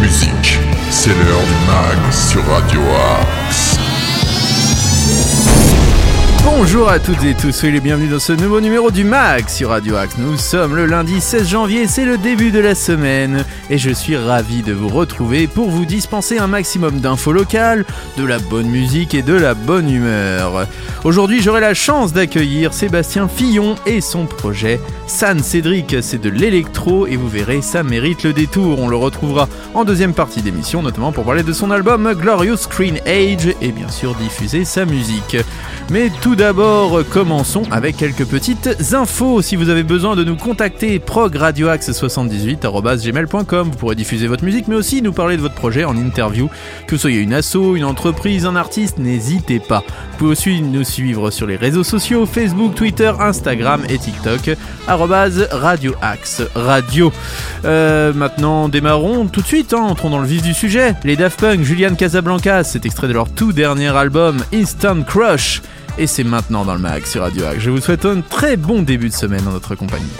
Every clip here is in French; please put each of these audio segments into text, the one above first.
musique. C'est l'heure du mag sur Radio Axe. Bonjour à toutes et tous, soyez les dans ce nouveau numéro du MAG sur Radio Axe. Nous sommes le lundi 16 janvier, c'est le début de la semaine et je suis ravi de vous retrouver pour vous dispenser un maximum d'infos locales, de la bonne musique et de la bonne humeur. Aujourd'hui, j'aurai la chance d'accueillir Sébastien Fillon et son projet San Cédric. C'est de l'électro et vous verrez, ça mérite le détour. On le retrouvera en deuxième partie d'émission, notamment pour parler de son album Glorious Screen Age et bien sûr diffuser sa musique. D'abord, commençons avec quelques petites infos. Si vous avez besoin de nous contacter, progradioaxe78.gmail.com. Vous pourrez diffuser votre musique, mais aussi nous parler de votre projet en interview. Que vous soyez une asso, une entreprise, un artiste, n'hésitez pas. Vous pouvez aussi nous suivre sur les réseaux sociaux, Facebook, Twitter, Instagram et TikTok, radioaxe radio. Euh, maintenant, démarrons tout de suite, hein, entrons dans le vif du sujet. Les Daft Punk, Julian Casablancas, c'est extrait de leur tout dernier album, Instant Crush et c'est maintenant dans le mag sur Radio Hack. Je vous souhaite un très bon début de semaine en notre compagnie.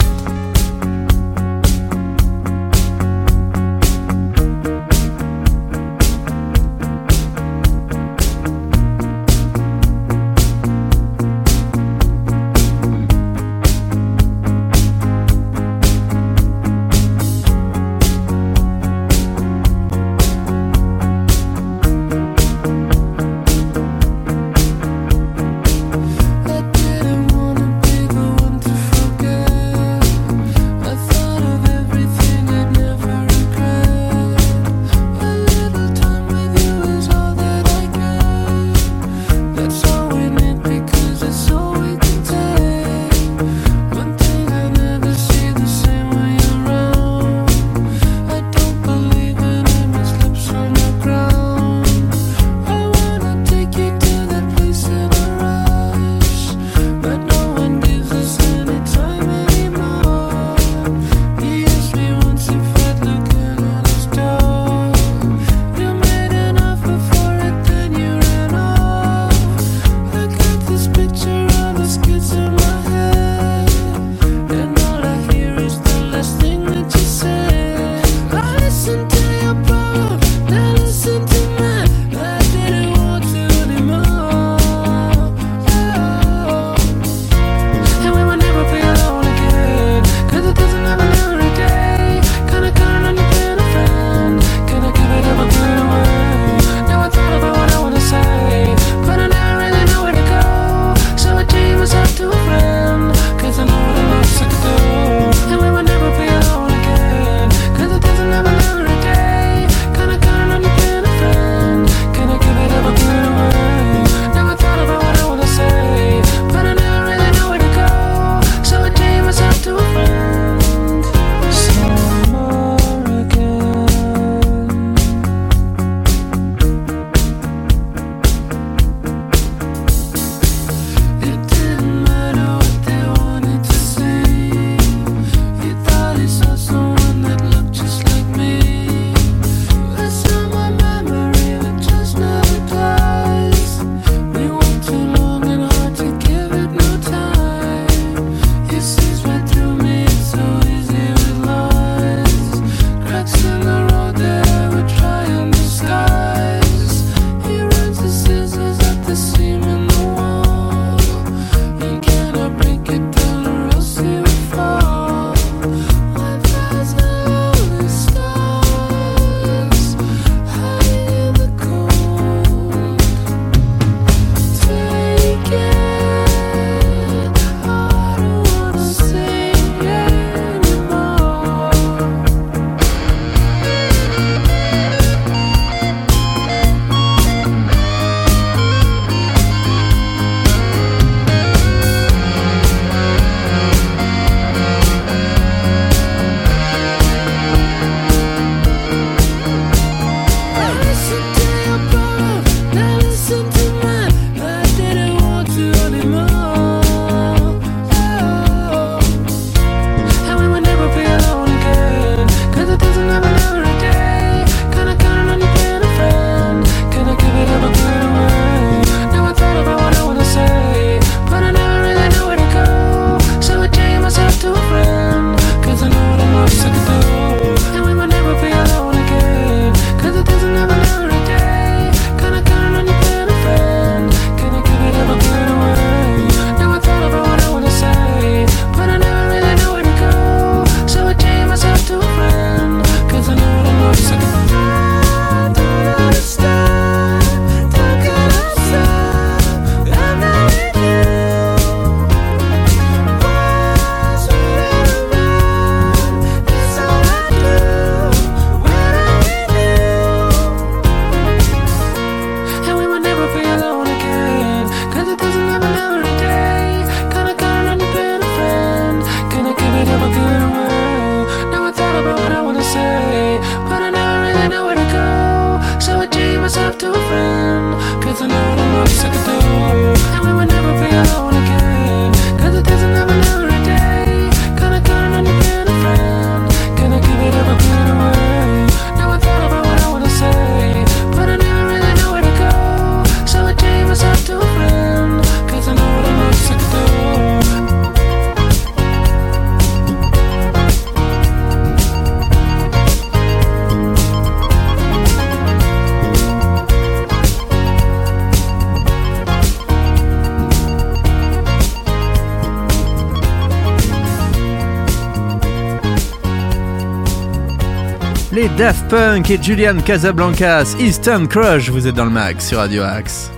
Daft Punk et Julian Casablancas, Eastern Crush, vous êtes dans le max sur Radio Axe.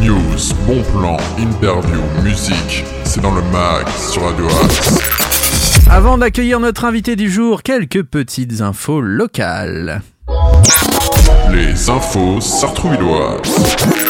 News, bon plan, interview, musique, c'est dans le mag sur Radio Axe. Avant d'accueillir notre invité du jour, quelques petites infos locales. Les infos sartrouvilloises.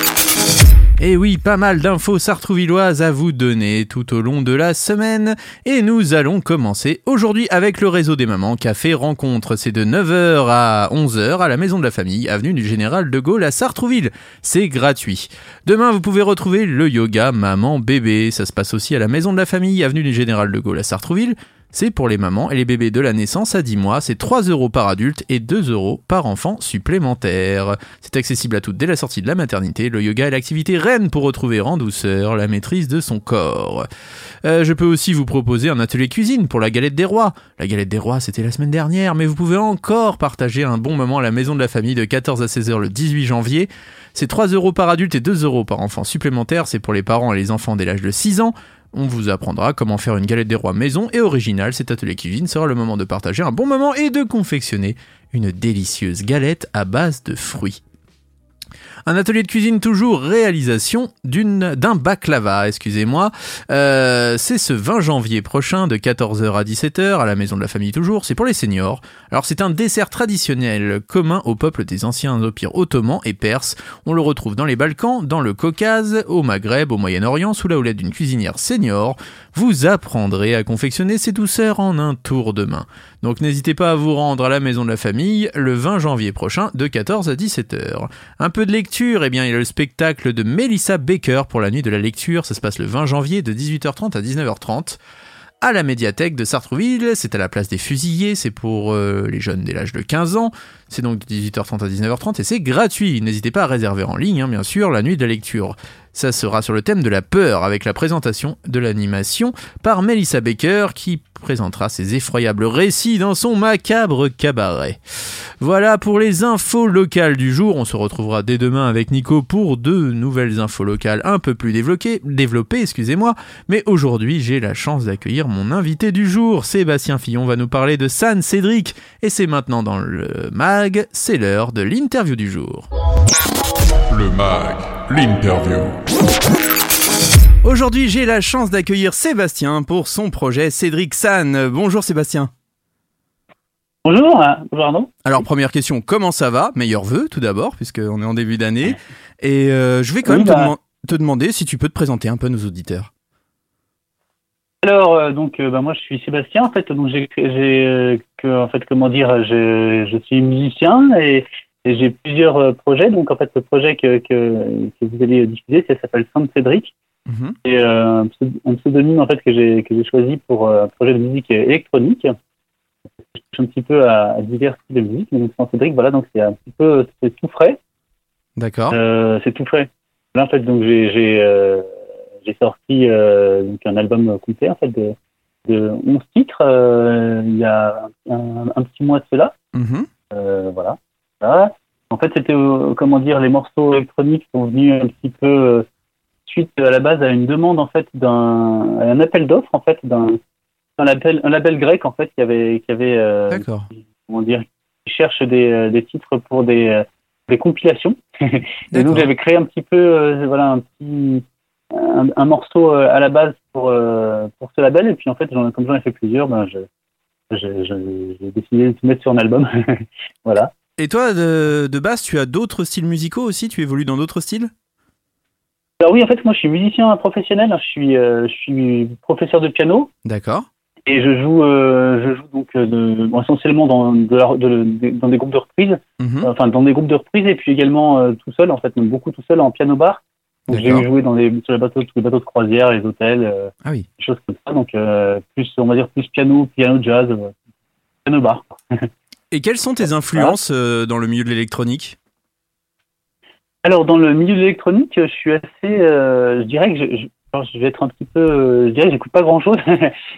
Et oui, pas mal d'infos sartrouvilloises à vous donner tout au long de la semaine. Et nous allons commencer aujourd'hui avec le réseau des mamans Café Rencontre. C'est de 9h à 11h à la Maison de la Famille, avenue du Général de Gaulle à Sartrouville. C'est gratuit. Demain, vous pouvez retrouver le yoga maman bébé. Ça se passe aussi à la Maison de la Famille, avenue du Général de Gaulle à Sartrouville. C'est pour les mamans et les bébés de la naissance à 10 mois, c'est 3 euros par adulte et 2 euros par enfant supplémentaire. C'est accessible à toutes dès la sortie de la maternité. Le yoga est l'activité reine pour retrouver en douceur la maîtrise de son corps. Euh, je peux aussi vous proposer un atelier cuisine pour la galette des rois. La galette des rois, c'était la semaine dernière, mais vous pouvez encore partager un bon moment à la maison de la famille de 14 à 16 heures le 18 janvier. C'est 3 euros par adulte et 2 euros par enfant supplémentaire. C'est pour les parents et les enfants dès l'âge de 6 ans. On vous apprendra comment faire une galette des rois maison et originale. Cet atelier cuisine sera le moment de partager un bon moment et de confectionner une délicieuse galette à base de fruits. Un atelier de cuisine toujours réalisation d'une d'un baklava, excusez-moi. Euh, c'est ce 20 janvier prochain de 14h à 17h à la maison de la famille toujours. C'est pour les seniors. Alors c'est un dessert traditionnel commun au peuple des anciens empires ottomans et perses. On le retrouve dans les Balkans, dans le Caucase, au Maghreb, au Moyen-Orient, sous la houlette d'une cuisinière senior. Vous apprendrez à confectionner ces douceurs en un tour de main. Donc n'hésitez pas à vous rendre à la maison de la famille le 20 janvier prochain de 14 à 17h. Un peu de lecture, eh bien il y a le spectacle de Melissa Baker pour la nuit de la lecture, ça se passe le 20 janvier de 18h30 à 19h30 à la médiathèque de Sartrouville, c'est à la place des fusillés, c'est pour euh, les jeunes dès l'âge de 15 ans, c'est donc de 18h30 à 19h30 et c'est gratuit, n'hésitez pas à réserver en ligne hein, bien sûr la nuit de la lecture. Ça sera sur le thème de la peur avec la présentation de l'animation par Melissa Baker qui présentera ses effroyables récits dans son macabre cabaret. Voilà pour les infos locales du jour. On se retrouvera dès demain avec Nico pour deux nouvelles infos locales un peu plus développées, développées excusez-moi. Mais aujourd'hui, j'ai la chance d'accueillir mon invité du jour. Sébastien Fillon va nous parler de San Cédric. Et c'est maintenant dans le mag, c'est l'heure de l'interview du jour. Le mag, l'interview. Aujourd'hui, j'ai la chance d'accueillir Sébastien pour son projet Cédric San. Bonjour Sébastien. Bonjour, bonjour Arnaud. Alors première question, comment ça va? Meilleur vœu tout d'abord, puisqu'on est en début d'année. Et euh, je vais quand Oui, même te, bah. deman- te demander si tu peux te présenter un peu à nos auditeurs. Alors euh, donc euh, bah, moi je suis Sébastien en fait donc j'ai euh, en fait comment dire je, je suis musicien et, et j'ai plusieurs euh, projets donc en fait le projet que que, que vous allez diffuser ça s'appelle Saint Cédric Mhm. et euh, un pseudo- un pseudonyme en fait que j'ai que j'ai choisi pour euh, un projet de musique électronique je touche un petit peu à, à divers styles de musique donc Saint Cédric voilà donc c'est un petit peu c'est tout frais D'accord. Euh, c'est tout frais. Là, en fait, donc j'ai j'ai euh, j'ai sorti euh, donc un album complet en fait de de 11 titres euh, il y a un, un petit mois de cela. Euh, voilà. Voilà. En fait, c'était euh, comment dire les morceaux électroniques sont venus un petit peu euh, suite à la base à une demande en fait d'un un appel d'offres en fait d'un un label un label grec en fait qui avait qui avait euh, comment dire, qui cherche des, euh, des titres pour des, des compilations. Et donc j'avais créé un petit peu, euh, voilà, un petit, un, un morceau à la base pour euh, pour ce label. Et puis en fait, comme j'en ai fait plusieurs, ben je j'ai décidé de mettre sur un album. voilà. Et toi, de, de base, tu as d'autres styles musicaux aussi? Tu évolues dans d'autres styles? Alors oui, en fait, moi je suis musicien professionnel. Je suis euh, je suis professeur de piano. D'accord. Et je joue, euh, je joue donc euh, de, bon, essentiellement dans, de dans des groupes de reprises. Mhm. enfin dans des groupes de reprises et puis également euh, tout seul en fait même beaucoup tout seul en piano bar donc j'ai joué dans les sur les bateaux tous les bateaux de croisière les hôtels euh, Ah oui. des choses comme ça donc euh, plus on va dire plus piano piano jazz euh, piano bar Et quelles sont tes influences euh, dans le milieu de l'électronique? Alors dans le milieu de l'électronique je suis assez euh, je dirais que je, je, alors, je vais être un petit peu euh, je dirais que j'écoute pas grand chose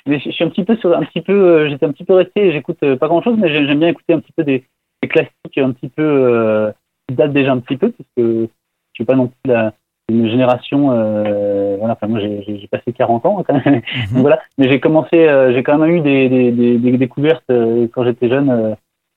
mais je, je suis un petit peu sur un petit peu euh, j'étais un petit peu resté j'écoute euh, pas grand chose mais j'aime bien écouter un petit peu des, des classiques un petit peu qui datent déjà un petit peu puisque je suis pas non plus la une génération. Voilà, enfin, moi, j'ai passé 40 ans quand même. Mhm. Donc, voilà. Mais j'ai commencé, j'ai quand même eu des, des, des, des découvertes quand j'étais jeune,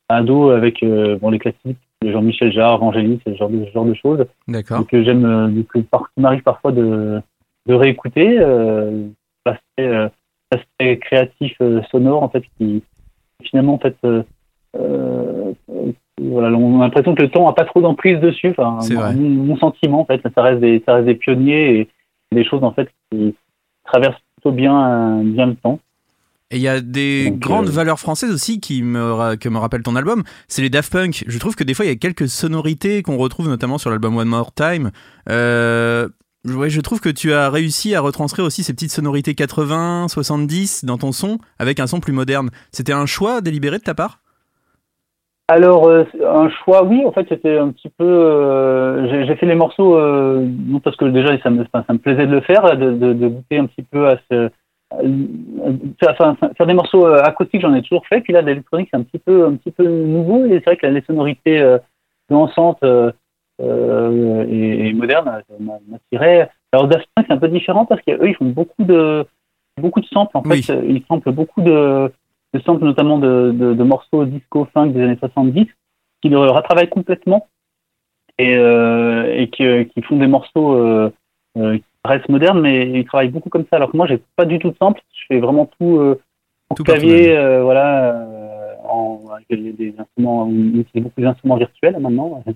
ado, avec euh, bon, les classiques, Jean-Michel Jarre, Angélique, ce genre de, ce genre de choses. D'accord. Donc, euh, j'aime, euh, du coup, par, m'arrive parfois de, de réécouter euh, l'aspect, euh, l'aspect créatif euh, sonore, en fait, qui finalement, en fait, euh, euh, voilà, on a l'impression que le temps a pas trop d'emprise dessus. Enfin. Mon, mon sentiment, en fait, ça reste des, ça reste des pionniers et des choses, en fait, qui traversent plutôt bien, euh, bien le temps. Et il y a des Donc, grandes euh, valeurs françaises aussi qui me, que me rappelle ton album, c'est les Daft Punk. Je trouve que des fois il y a quelques sonorités qu'on retrouve notamment sur l'album One More Time. Euh, ouais, je trouve que tu as réussi à retranscrire aussi ces petites sonorités 80, 70 dans ton son avec un son plus moderne. C'était un choix délibéré de ta part? Alors, euh, un choix, oui, en fait, c'était un petit peu. euh, j'ai- fait les morceaux, euh, non parce que déjà, ça me, ça me plaisait de le faire, de, de, de goûter un petit peu à ce. À- faire, enfin, faire des morceaux euh, acoustiques, j'en ai toujours fait. Puis là, l'électronique, c'est un petit peu, un petit peu nouveau. Et c'est vrai que les sonorités euh, dansantes euh, euh, et, et modernes euh, m'a- m'attiraient. Alors, Daft Punk, c'est un peu différent parce qu'eux, ils font beaucoup de, beaucoup de samples. En Oui. fait, ils samplent beaucoup de, de samples, notamment de, de, de morceaux disco funk des années 70, qui le retravaillent complètement et, euh, et qui, qui font des morceaux qui restent modernes, mais ils travaillent beaucoup comme ça. Alors que moi, j'ai pas du tout de samples. Je fais vraiment tout euh, en Tout clavier, euh, voilà, euh, en, avec des, instruments, utilise beaucoup d'instruments virtuels maintenant.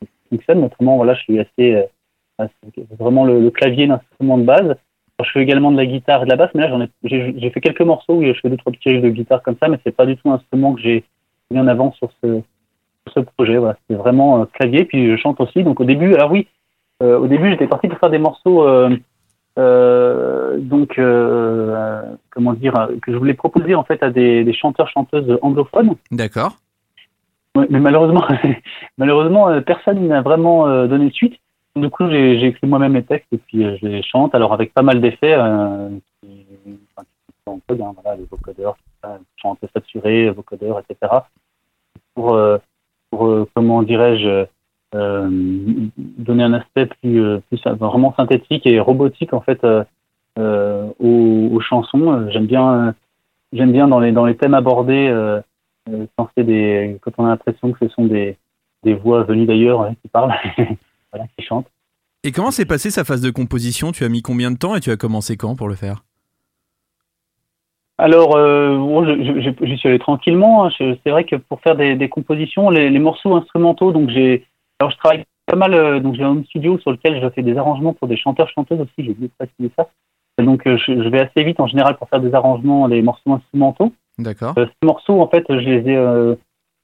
Ça fonctionne, mais autrement, voilà, je suis assez, euh, assez- vraiment le, le clavier, l'instrument de base. Alors, je fais également de la guitare et de la basse, mais là, j'en ai, j'ai, j'ai fait quelques morceaux où je fais deux, trois petits riffs de guitare comme ça, mais c'est pas du tout un instrument que j'ai mis en avant sur ce, sur ce projet. Voilà, c'est vraiment euh, clavier, puis je chante aussi. Donc au début, alors oui, au début, j'étais parti pour faire des morceaux, euh, euh, donc euh, euh, comment dire, euh, que je voulais proposer en fait à des, des chanteurs chanteuses anglophones. D'accord. Ouais, mais malheureusement, malheureusement, euh, personne n'a vraiment euh, donné suite. Du coup, j'ai écrit moi-même les textes et puis euh, je les chante, alors avec pas mal d'effets, euh, qui, enfin, en code, hein, voilà, les vocodeurs, tout ça, chante saturé, vocodeurs, etc. Pour, euh, pour euh, comment dirais-je, euh, donner un aspect plus, euh, plus euh, vraiment synthétique et robotique en fait euh, euh, aux, aux chansons. Euh, J'aime bien, euh, j'aime bien dans les dans les thèmes abordés. Euh, euh, quand c'est des quand on a l'impression que ce sont des des voix venues d'ailleurs hein, qui parlent voilà qui chantent Et comment s'est passée sa phase de composition? Tu as mis combien de temps et tu as commencé quand pour le faire? Alors euh, bon, je, je, je- j'y suis allé tranquillement hein. C'est vrai que pour faire des, des compositions les, les morceaux instrumentaux donc j'ai alors je travaille pas mal euh, donc j'ai un studio sur lequel je fais des arrangements pour des chanteurs chanteuses aussi j'ai oublié de préciser ça donc euh, je, je vais assez vite en général pour faire des arrangements les morceaux instrumentaux D'accord. Euh, ces morceaux, en fait, je les ai,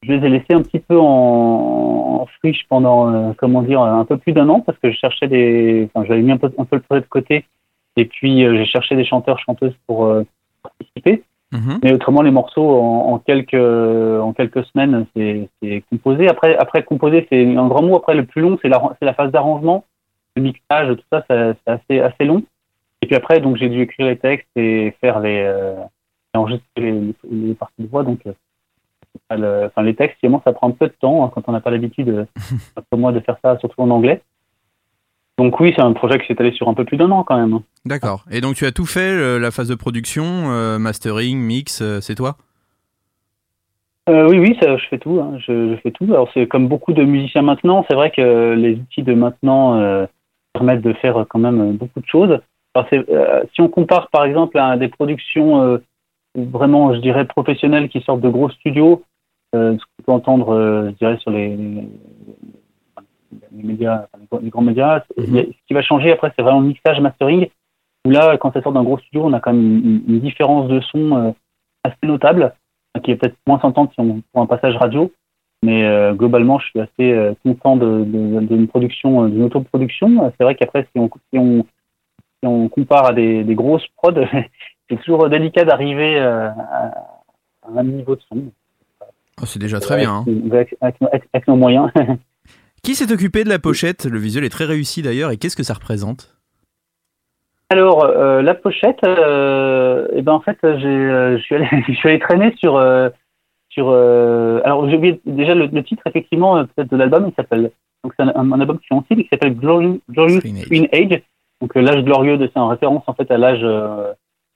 je les ai laissés un petit peu en, en friche pendant, comment dire, un peu plus d'un an parce que je cherchais des, enfin, j'avais mis un peu, un peu le projet de côté et puis j'ai cherché des chanteurs, chanteuses pour participer. Mhm. Mais autrement, les morceaux en, en quelques, en quelques semaines, c'est, composé. Après, après composer, c'est un grand mot. Après, le plus long, c'est la, c'est la phase d'arrangement, le mixage, tout ça, c'est assez, assez long. Et puis après, donc, j'ai dû écrire les textes et faire les, euh, enregistrer les, les parties de voix. Donc, euh, le- enfin, les textes, finalement, ça prend un peu de temps hein, quand on n'a pas l'habitude, euh, comme moi, de faire ça, surtout en anglais. Donc oui, c'est un projet qui s'est allé sur un peu plus d'un an quand même. D'accord. Et donc tu as tout fait, la phase de production, euh, mastering, mix, euh, c'est toi? Euh, oui, oui, ça, je fais tout. hein, je, je fais tout. Alors c'est comme beaucoup de musiciens maintenant, c'est vrai que les outils de maintenant euh, permettent de faire quand même beaucoup de choses. Alors, euh, si on compare par exemple à des productions vraiment, je dirais, professionnelles qui sortent de gros studios, ce qu'on peut entendre, je dirais, sur les, les médias, enfin, les grands- les grands médias, ce qui va changer après, c'est vraiment le mixage, mastering. Où là, quand ça sort d'un gros studio, on a quand même une, une différence de son euh, assez notable qui est peut-être moins s'entendre si on pour un passage radio, mais euh, globalement, je suis assez euh, content de- de- d'une production, euh, d'une autoproduction. Euh, C'est vrai qu'après, si on, si on, si on compare à des, des grosses prods, c'est toujours délicat d'arriver euh, à, à un niveau de son. Oh, C'est déjà très bien. hein. Avec, avec- avec- avec nos moyens. Qui s'est occupé de la pochette? Le visuel est très réussi d'ailleurs, et qu'est-ce que ça représente? Alors, euh, la pochette, euh, eh ben en fait, j'ai, euh, je suis allé, traîner sur, euh, sur. alors, j'ai oublié déjà le, le titre effectivement peut-être de l'album. Il s'appelle Donc c'est un, un, album qui est qui s'appelle Glorious, Glorious Age. Donc l'âge glorieux, c'est en référence en fait à l'âge,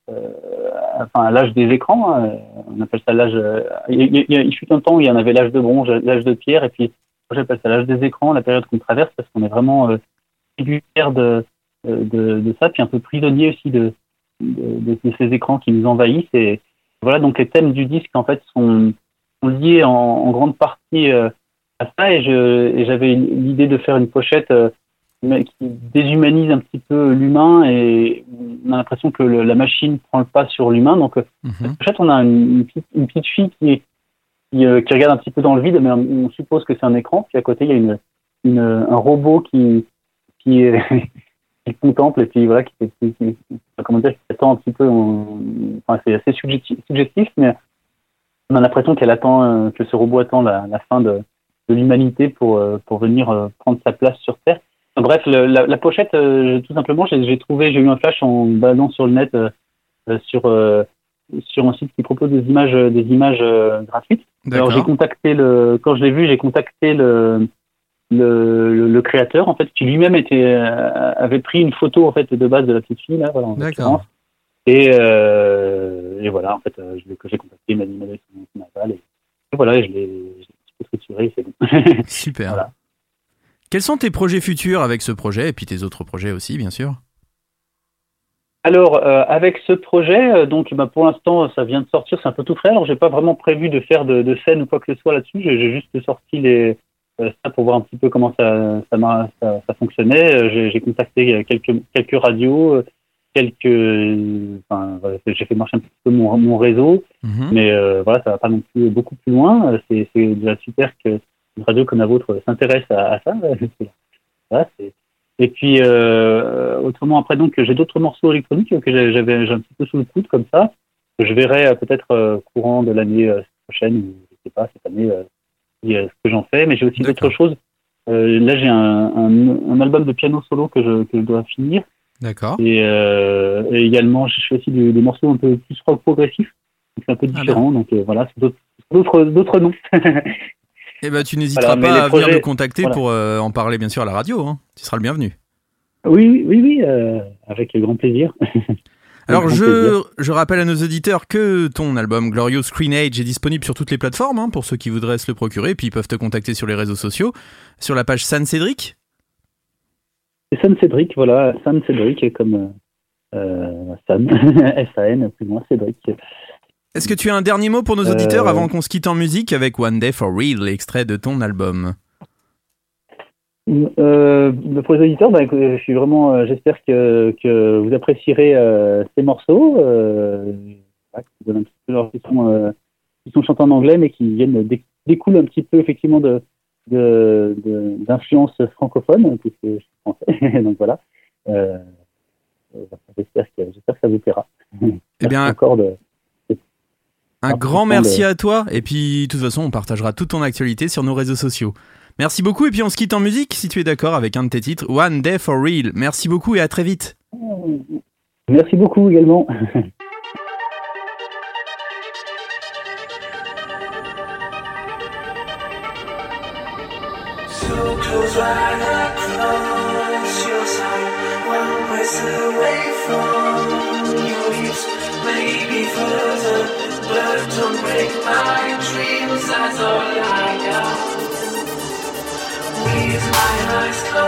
enfin à l'âge des écrans. Hein. On appelle ça l'âge. Il, il, il, fut un temps où il y en avait l'âge de bronze, l'âge de pierre, et puis j'appelle ça l'âge des écrans, la période qu'on traverse, parce qu'on est vraiment tributaire de, de, de, ça, puis un peu prisonnier aussi de, de, de, ces écrans qui nous envahissent. Et voilà, donc les thèmes du disque en fait sont, sont liés en, en, grande partie euh, à ça, et, je, j'avais l'idée de faire une pochette euh, qui déshumanise un petit peu l'humain, et on a l'impression que le, la machine prend le pas sur l'humain. Donc mm -hmm. pochette, on a une, petite, une petite fille qui est qui, euh, qui, regarde un petit peu dans le vide, mais on suppose que c'est un écran. Puis à côté, il y a une, une un robot qui, qui, qui contemple et puis voilà, qui, qui, comment dire, qui attend un petit peu. enfin, c'est assez subjectif, subjectif, mais on a l'impression qu'elle attend, euh, que ce robot attend la, fin de, de l'humanité pour, euh, pour venir euh, prendre sa place sur Terre. Bref, la, la, pochette, tout simplement, j'ai trouvé, j'ai eu un flash en baladant sur le net sur sur un site qui propose des images des images gratuites. Alors j'ai contacté le quand je l'ai vu, j'ai contacté le le, le, le, créateur en fait qui lui-même était euh, avait pris une photo en fait de base de la petite fille là voilà D'accord. et, euh, et voilà en fait euh, je j'ai contacté il m'a dit son, son aval et, et voilà je l'ai peu c'est bon. Super. Voilà. quels sont tes projets futurs avec ce projet et puis tes autres projets aussi bien sûr? Alors euh, avec ce projet, euh, donc bah, pour l'instant ça vient de sortir, c'est un peu tout frais. Alors j'ai pas vraiment prévu de faire de, de scène ou quoi que ce soit là-dessus. J'ai juste sorti les, ça pour voir un petit peu comment ça, ça, ça, ça fonctionnait. J'ai contacté quelques, quelques radios, quelques, enfin, j'ai fait marcher un petit peu mon, mon réseau, -hmm. mais euh, voilà, ça va pas non plus beaucoup plus loin. C'est déjà super qu'une radio comme la vôtre s'intéresse à, à, ça. voilà, et puis euh, autrement après donc j'ai d'autres morceaux électroniques que j'avais un petit peu sous le coude comme ça que je verrai euh, peut-être euh, courant de l'année prochaine ou je sais pas cette année ce que j'en fais, mais j'ai aussi d'autres choses. Là, j'ai un, un, un, album de piano solo que je, que je dois finir. D'accord. Et, euh, et, également, je fais aussi des, des, morceaux un peu plus rock progressif, c'est un peu différent. Ah, donc euh, voilà, c'est d'autres d'autres noms. eh ben, tu n'hésiteras voilà, pas à projets, venir me contacter voilà. pour euh, en parler, bien sûr, à la radio. Hein. Tu seras le bienvenu. Oui, oui, oui, euh, avec grand plaisir. Alors je, je, rappelle à nos auditeurs que ton album Glorious Screen Age est disponible sur toutes les plateformes hein, pour ceux qui voudraient se le procurer, puis ils peuvent te contacter sur les réseaux sociaux, sur la page San Cédric? San Cédric, voilà, San Cédric comme euh, San, S-A-N, plus loin Cédric. Est-ce que tu as un dernier mot pour nos auditeurs euh... avant qu'on se quitte en musique avec One Day for Real, l'extrait de ton album euh, pour les auditeurs, ben, je suis vraiment, euh, j'espère que, que vous apprécierez euh, ces morceaux, qui donnent un petit peu leur, qui sont, qui sont chantés en anglais, mais qui viennent découlent un petit peu effectivement de d'influence francophone, puisque je suis français. Donc voilà. J'espère que, que ça vous plaira. Eh bien, encore de, un grand merci à toi. Et puis, de toute façon, on partagera toute ton actualité sur nos réseaux sociaux. Merci beaucoup et puis on se quitte en musique si tu es d'accord avec un de tes titres, One Day for Real. Merci beaucoup et à très vite. Merci beaucoup également. Don't break my dreams, that's all I got. With my eyes closed,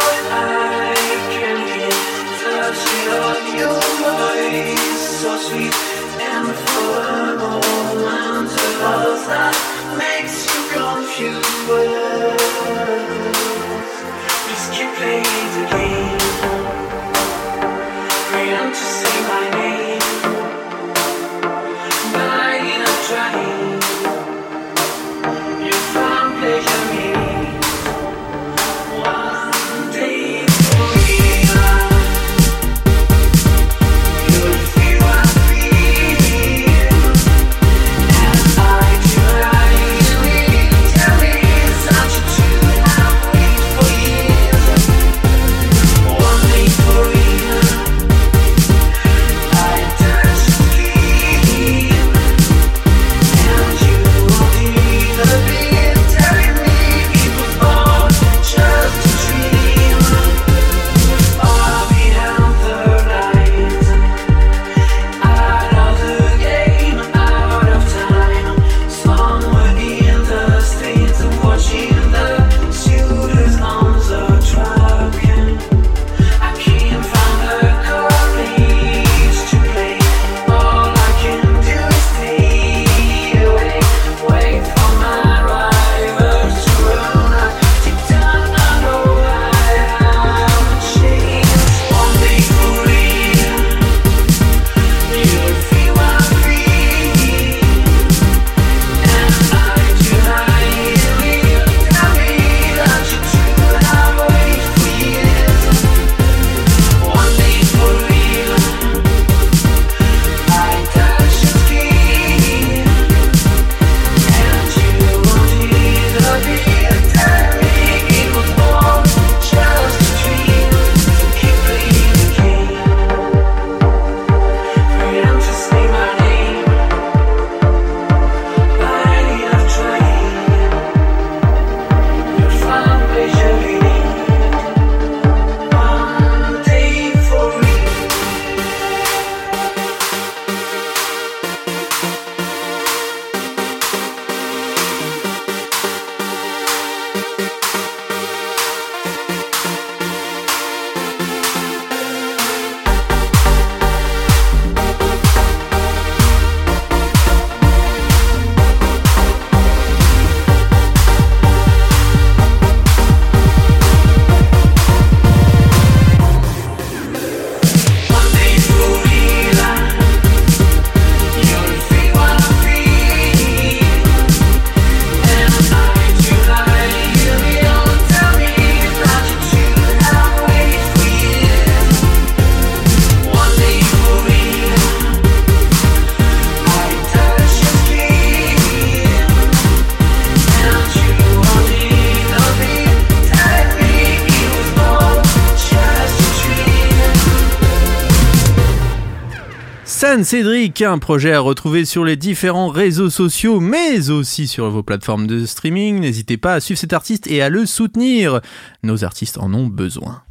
Cédric, un projet à retrouver sur les différents réseaux sociaux, mais aussi sur vos plateformes de streaming. N'hésitez pas à suivre cet artiste et à le soutenir. Nos artistes en ont besoin.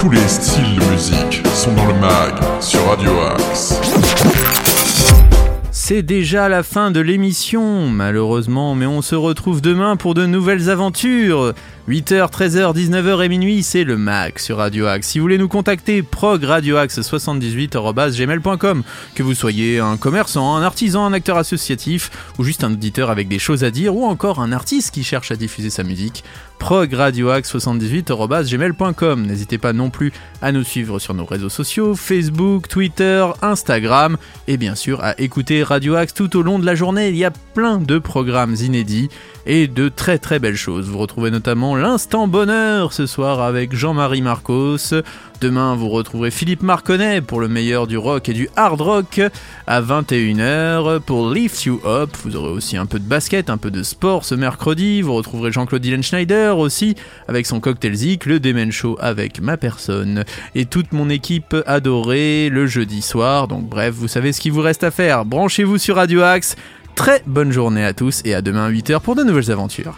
Tous les styles de musique sont dans le mag sur Radio Axe. C'est déjà la fin de l'émission, malheureusement, mais on se retrouve demain pour de nouvelles aventures. 8h, 13h, 19h et minuit, c'est le Mac sur Radio Axe. Si vous voulez nous contacter, progradioaxe78.gmail.com Que vous soyez un commerçant, un artisan, un acteur associatif, ou juste un auditeur avec des choses à dire, ou encore un artiste qui cherche à diffuser sa musique, progradioaxe78.gmail.com N'hésitez pas non plus à nous suivre sur nos réseaux sociaux, Facebook, Twitter, Instagram, et bien sûr à écouter Radio Axe tout au long de la journée. Il y a plein de programmes inédits et de très très belles choses. Vous retrouvez notamment l'instant bonheur ce soir avec Jean-Marie Marcos. Demain, vous retrouverez Philippe Marconnet pour le meilleur du rock et du hard rock à 21h pour Lift You Up. Vous aurez aussi un peu de basket, un peu de sport ce mercredi. Vous retrouverez Jean-Claude Dylan Schneider aussi avec son cocktail Zik, le Demen Show avec ma personne et toute mon équipe adorée le jeudi soir. Donc bref, vous savez ce qu'il vous reste à faire. Branchez-vous sur Radio Axe. Très bonne journée à tous et à demain à 8h pour de nouvelles aventures.